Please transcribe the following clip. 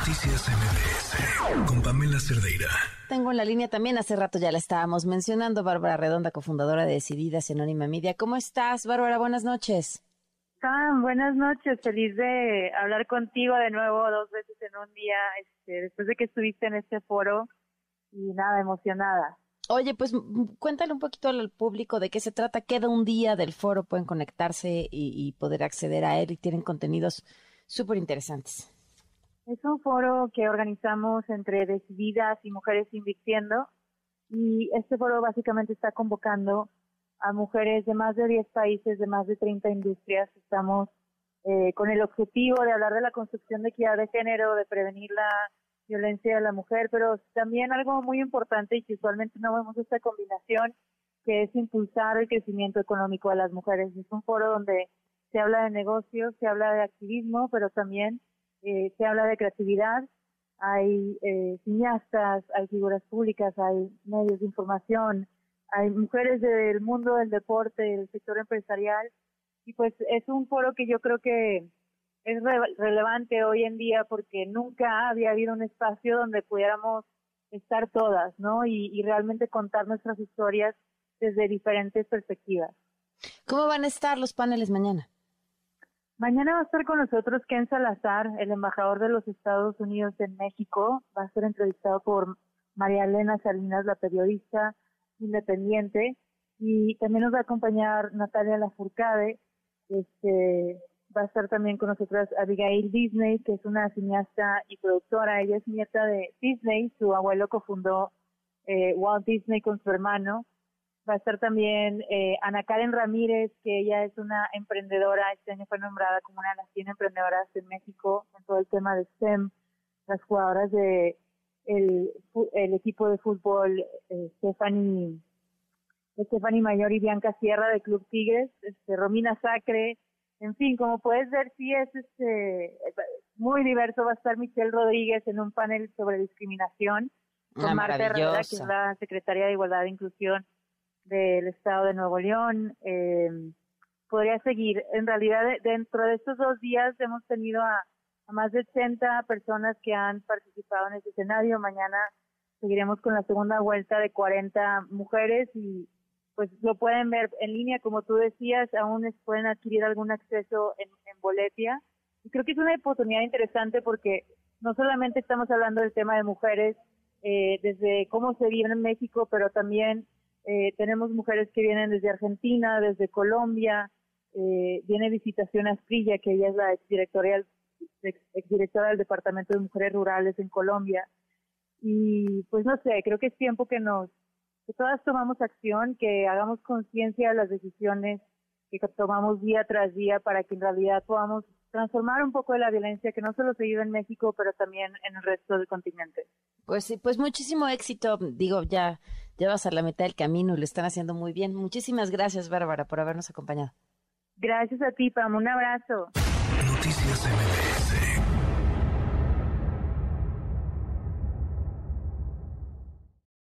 Noticias MBS con Pamela Cerdeira. Tengo en la línea también, hace rato ya la estábamos mencionando, Bárbara Redonda, cofundadora de Decididas Anónima Media. ¿Cómo estás, Bárbara? Buenas noches. Sam, buenas noches. Feliz de hablar contigo de nuevo dos veces en un día, este, después de que estuviste en este foro y nada, emocionada. Oye, pues cuéntale un poquito al público de qué se trata. Queda un día del foro, pueden conectarse y, poder acceder a él y tienen contenidos súper interesantes. Es un foro que organizamos entre decididas y mujeres invirtiendo y este foro básicamente está convocando a mujeres de más de 10 países, de más de 30 industrias. Estamos eh, con el objetivo de hablar de la construcción de equidad de género, de prevenir la violencia de la mujer, pero también algo muy importante y que usualmente no vemos esta combinación, que es impulsar el crecimiento económico de las mujeres. Es un foro donde se habla de negocios, se habla de activismo, pero también eh, se habla de creatividad. Hay eh, cineastas, hay figuras públicas, hay medios de información, hay mujeres del mundo del deporte, del sector empresarial. Y pues es un foro que yo creo que es relevante hoy en día porque nunca había habido un espacio donde pudiéramos estar todas, ¿no? Y, realmente contar nuestras historias desde diferentes perspectivas. ¿Cómo van a estar los paneles mañana? Mañana va a estar con nosotros Ken Salazar, el embajador de los Estados Unidos en México. Va a ser entrevistado por María Elena Salinas, la periodista independiente. Y también nos va a acompañar Natalia Lafourcade, este, va a estar también con nosotras Abigail Disney, que es una cineasta y productora. Ella es nieta de Disney, su abuelo cofundó eh, Walt Disney con su hermano. Va a estar también eh, Ana Karen Ramírez, que ella es una emprendedora, este año fue nombrada como una de las 100 emprendedoras en México en todo el tema de STEM. Las jugadoras de el, equipo de fútbol eh, Stephanie, Stephanie Mayor y Bianca Sierra de Club Tigres, este, Romina Sacre, en fin, como puedes ver, sí es este muy diverso. Va a estar Michelle Rodríguez en un panel sobre discriminación con Marta Herrera, que es la secretaria de Igualdad e Inclusión del Estado de Nuevo León. Eh, podría seguir. En realidad, dentro de estos dos días hemos tenido a, más de 80 personas que han participado en este escenario. Mañana seguiremos con la segunda vuelta de 40 mujeres y pues lo pueden ver en línea, como tú decías, aún pueden adquirir algún acceso en, Boletia. Y creo que es una oportunidad interesante porque no solamente estamos hablando del tema de mujeres, eh, desde cómo se vive en México, pero también eh, tenemos mujeres que vienen desde Argentina, desde Colombia, eh, viene Visitación Asprilla, que ella es la exdirectora, exdirectora del Departamento de Mujeres Rurales en Colombia. Y pues no sé, creo que es tiempo que nos que todas tomamos acción, que hagamos conciencia de las decisiones que tomamos día tras día para que en realidad podamos transformar un poco de la violencia que no solo se vive en México, pero también en el resto del continente. Pues sí, pues muchísimo éxito. Digo, ya llevas a la mitad del camino y lo están haciendo muy bien. Muchísimas gracias, Bárbara, por habernos acompañado. Gracias a ti, Pam. Un abrazo. Noticias MBS.